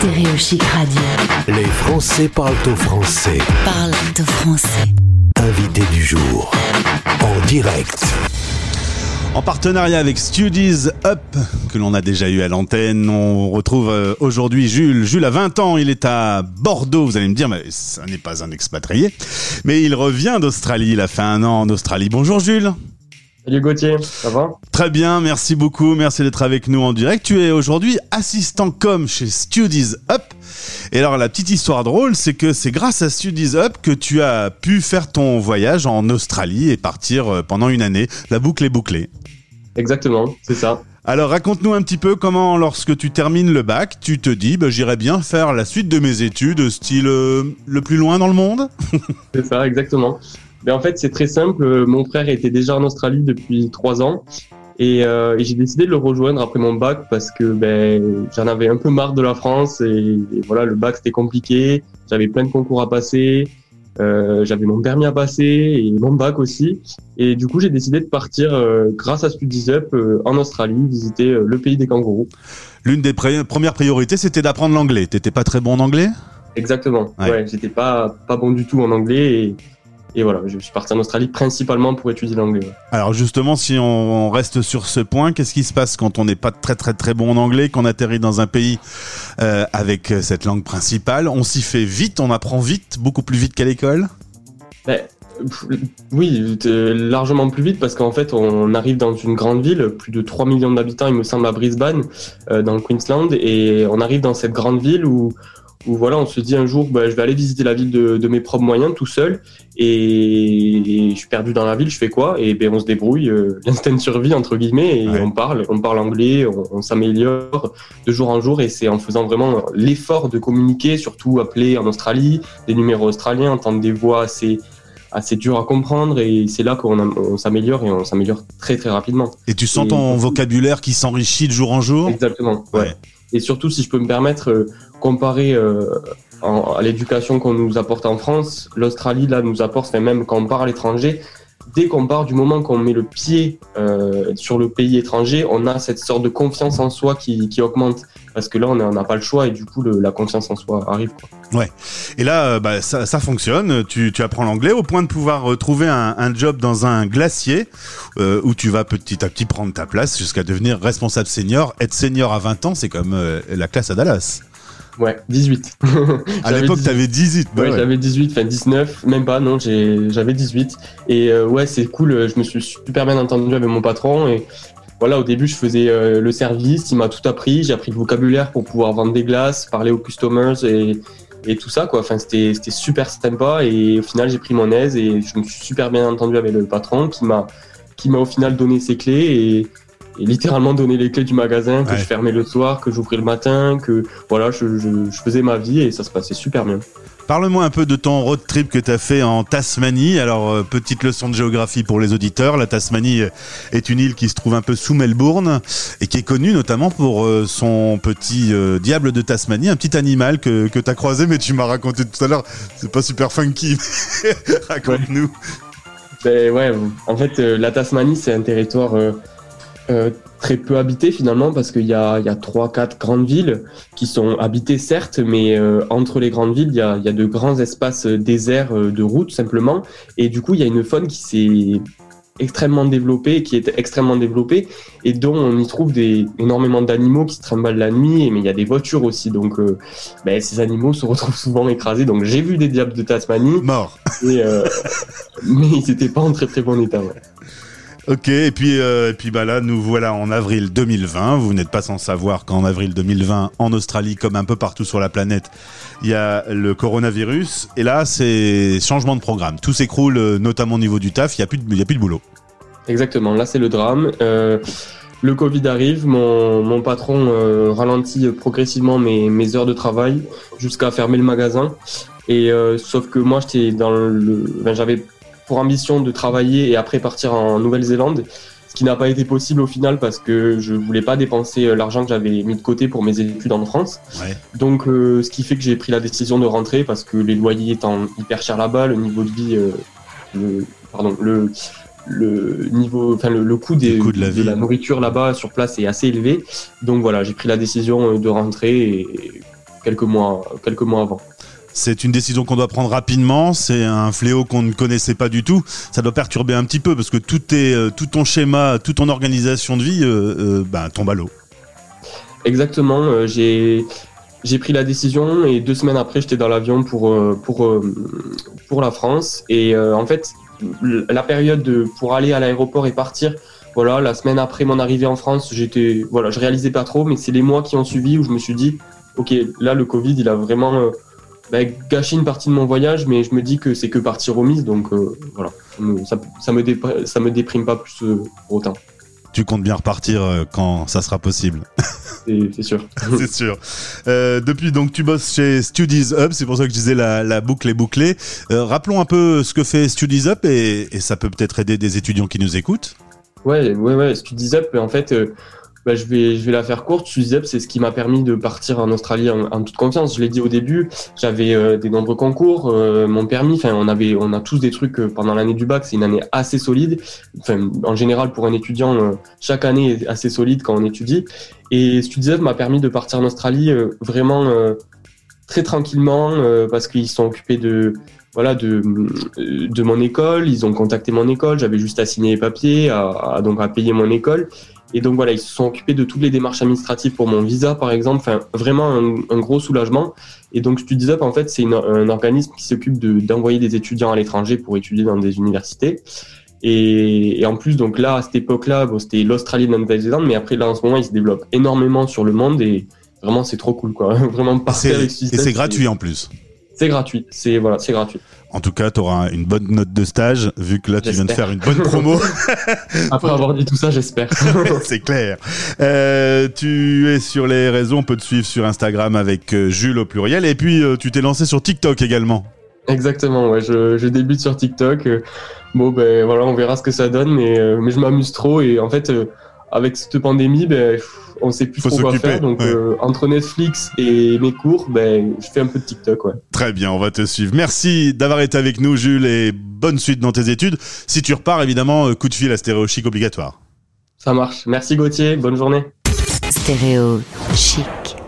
Stéréo Chic Radio. Les Français parlent au français. Parle de français. Invité du jour. En direct. En partenariat avec Studies Up, que l'on a déjà eu à l'antenne, on retrouve euh, aujourd'hui Jules. Jules a 20 ans, il est à Bordeaux. Vous allez me dire, mais ça n'est pas un expatrié. Mais il revient d'Australie, il a fait un an en Australie. Bonjour Jules. Salut Gauthier, ça va? Très bien, merci beaucoup, merci d'être avec nous en direct. Tu es aujourd'hui assistant com chez Studies Up. Et alors la petite histoire drôle, c'est que c'est grâce à Studies Up que tu as pu faire ton voyage en Australie et partir euh, pendant une année. La boucle est bouclée. Exactement, c'est ça. Alors raconte-nous un petit peu comment, lorsque tu termines le bac, tu te dis, bah, j'irai bien faire la suite de mes études, style euh, le plus loin dans le monde C'est ça, exactement. Mais en fait, c'est très simple. Mon frère était déjà en Australie depuis trois ans. Et, euh, et j'ai décidé de le rejoindre après mon bac parce que ben, j'en avais un peu marre de la France. Et, et voilà, le bac, c'était compliqué. J'avais plein de concours à passer. Euh, j'avais mon permis à passer et mon bac aussi. Et du coup, j'ai décidé de partir euh, grâce à Studies Up euh, en Australie, visiter euh, le pays des kangourous. L'une des pré- premières priorités, c'était d'apprendre l'anglais. T'étais pas très bon en anglais? Exactement. Ouais. Ouais, j'étais pas pas bon du tout en anglais et, et voilà, je suis parti en Australie principalement pour étudier l'anglais. Alors justement, si on reste sur ce point, qu'est-ce qui se passe quand on n'est pas très très très bon en anglais, qu'on atterrit dans un pays euh, avec euh, cette langue principale? On s'y fait vite, on apprend vite, beaucoup plus vite qu'à l'école? Ben, oui, euh, largement plus vite parce qu'en fait, on arrive dans une grande ville, plus de 3 millions d'habitants, il me semble, à Brisbane, euh, dans le Queensland, et on arrive dans cette grande ville où, où voilà, on se dit un jour, ben, je vais aller visiter la ville de, de mes propres moyens, tout seul, et, et je suis perdu dans la ville, je fais quoi? Et ben, on se débrouille, euh, l'instinct de survie entre guillemets, et Ouais. on parle, on parle anglais, on, on s'améliore de jour en jour, et c'est en faisant vraiment l'effort de communiquer, surtout appeler en Australie, des numéros australiens, entendre des voix assez assez dur à comprendre et c'est là qu'on s'améliore et on s'améliore très très rapidement. Et tu sens Et- ton vocabulaire qui s'enrichit de jour en jour? Exactement. Ouais. Ouais. Et surtout, si je peux me permettre, euh, comparer euh, à l'éducation qu'on nous apporte en France, l'Australie là nous apporte, même quand on part à l'étranger, dès qu'on part, du moment qu'on met le pied euh, sur le pays étranger, on a cette sorte de confiance en soi qui, qui augmente parce que là on n'a pas le choix et du coup la confiance en soi arrive. Quoi. Et là, euh, bah, ça, fonctionne. Tu, tu apprends l'anglais au point de pouvoir euh, trouver un, job dans un glacier où tu vas petit à petit prendre ta place jusqu'à devenir responsable senior. Être senior à 20 ans, c'est comme la classe à Dallas. Ouais, 18. À l'époque, 18. t'avais 18. bah Ouais, ouais. j'avais 18, enfin 19, même pas, non, j'ai- j'avais 18. Et euh, ouais, c'est cool, euh, je me suis super bien entendu avec mon patron. Et voilà, au début, je faisais euh, le service, il m'a tout appris, j'ai appris le vocabulaire pour pouvoir vendre des glaces, parler aux customers et, et tout ça, quoi. Enfin, c'était c'était super sympa. Et au final, j'ai pris mon aise et je me suis super bien entendu avec le patron qui m'a qui m'a au final donné ses clés et, et littéralement donné les clés du magasin que Ouais. je fermais le soir, que j'ouvrais le matin, que voilà, je, je, je faisais ma vie et ça se passait super bien. Parle-moi un peu de ton road trip que tu as fait en Tasmanie. Alors, euh, petite leçon de géographie pour les auditeurs. La Tasmanie euh, est une île qui se trouve un peu sous Melbourne et qui est connue notamment pour euh, son petit euh, diable de Tasmanie, un petit animal que, que tu as croisé, mais tu m'as raconté tout à l'heure. C'est pas super funky. Raconte-nous. Ben ouais, en fait, la Tasmanie, c'est un territoire euh, très peu habité finalement parce qu'il y a, y a trois, quatre grandes villes qui sont habitées certes, mais euh, entre les grandes villes, il y a, il y a de grands espaces euh, déserts de routes simplement. Et du coup, il y a une faune qui s'est extrêmement développée, qui est extrêmement développée et dont on y trouve des, énormément d'animaux qui se trimballent la nuit, mais il y a des voitures aussi. Donc, euh, ben, ces animaux se retrouvent souvent écrasés. Donc, j'ai vu des diables de Tasmanie. Mort. Et, euh, mais ils n'étaient pas en très très bon état. ouais. Ok, et puis, euh, et puis bah là, nous voilà en avril 2020. Vous n'êtes pas sans savoir qu'en avril 2020, en Australie, comme un peu partout sur la planète, il y a le coronavirus. Et là, c'est changement de programme. Tout s'écroule, euh, notamment au niveau du taf. Il n'y a, plus de- a plus de boulot. Exactement, là c'est le drame. Euh, le Covid arrive, mon, mon patron ralentit progressivement mes, mes heures de travail jusqu'à fermer le magasin. Et sauf que moi j'étais dans le, j'avais pour ambition de travailler et après partir en Nouvelle-Zélande, ce qui n'a pas été possible au final parce que je voulais pas dépenser euh, l'argent que j'avais mis de côté pour mes études en France. Ouais. Donc euh, ce qui fait que j'ai pris la décision de rentrer parce que les loyers étant hyper chers là-bas, le niveau de vie, euh, le, pardon, le le niveau, enfin le, le coût, des, Le coût de la nourriture là-bas sur place est assez élevé. Donc voilà, j'ai pris la décision de rentrer et, quelques mois, quelques mois avant. C'est une décision qu'on doit prendre rapidement. C'est un fléau qu'on ne connaissait pas du tout. Ça doit perturber un petit peu parce que tout, est, euh, tout ton schéma, toute ton organisation de vie euh, euh, ben, tombe à l'eau. Exactement. j'ai pris la décision et deux semaines après, j'étais dans l'avion pour, la France. Et en fait, la période de, pour aller à l'aéroport et partir, voilà, la semaine après mon arrivée en France, j'étais, voilà, je réalisais pas trop, mais c'est les mois qui ont suivi où je me suis dit, ok, là, le Covid, il a vraiment bah, gâcher une partie de mon voyage, mais je me dis que c'est que partie remise, donc euh, voilà, ça, ça, me ça me déprime pas plus euh, autant. Tu comptes bien repartir euh, quand ça sera possible. C'est sûr. c'est sûr. depuis donc tu bosses chez Studies Hub, c'est pour ça que je disais la, la boucle est bouclée. rappelons un peu ce que fait Studies Up et, et ça peut peut-être aider des étudiants qui nous écoutent. Ouais, ouais, ouais. Studies Up, en fait, bah, je, vais, je vais la faire courte. Suzep, c'est ce qui m'a permis de partir en Australie en, toute confiance. Je l'ai dit au début, j'avais euh, des nombreux concours, euh, mon permis. Enfin, on avait, on a tous des trucs euh, pendant l'année du bac. C'est une année assez solide. Enfin, en général, pour un étudiant, chaque année est assez solide quand on étudie. Et Studiev m'a permis de partir en Australie vraiment très tranquillement parce qu'ils sont occupés de voilà de, de mon école, ils ont contacté mon école, j'avais juste à signer les papiers, à, donc à payer mon école et donc voilà, ils se sont occupés de toutes les démarches administratives pour mon visa, par exemple. Enfin, vraiment un, gros soulagement. Et donc StudiesUp, en fait, c'est un organisme qui s'occupe d'envoyer des étudiants à l'étranger pour étudier dans des universités. Et, et, en plus, donc là, à cette époque-là, bon, c'était l'Australie et la Nouvelle-Zélande, mais après, là, en ce moment, il se développe énormément sur le monde et vraiment, c'est trop cool, quoi. vraiment parfait avec Et c'est gratuit en plus. C'est gratuit. C'est voilà, c'est gratuit. En tout cas, tu auras une bonne note de stage, vu que là, tu viens de faire une bonne promo. Après avoir dit tout ça, j'espère. c'est clair. Euh, tu es sur les réseaux, on peut te suivre sur Instagram avec euh, Jules au pluriel, et puis euh, tu t'es lancé sur TikTok également. Exactement, ouais, je, je débute sur TikTok. Bon, ben voilà, on verra ce que ça donne, mais, mais je m'amuse trop, et en fait, avec cette pandémie, ben on sait plus trop quoi faire. Donc euh, entre Netflix et mes cours, ben je fais un peu de TikTok. Ouais. Très bien, on va te suivre. Merci d'avoir été avec nous, Jules, et bonne suite dans tes études. Si tu repars, évidemment, euh, coup de fil à Stéréo Chic obligatoire. Ça marche. Merci Gauthier. Bonne journée. Stéréo Chic.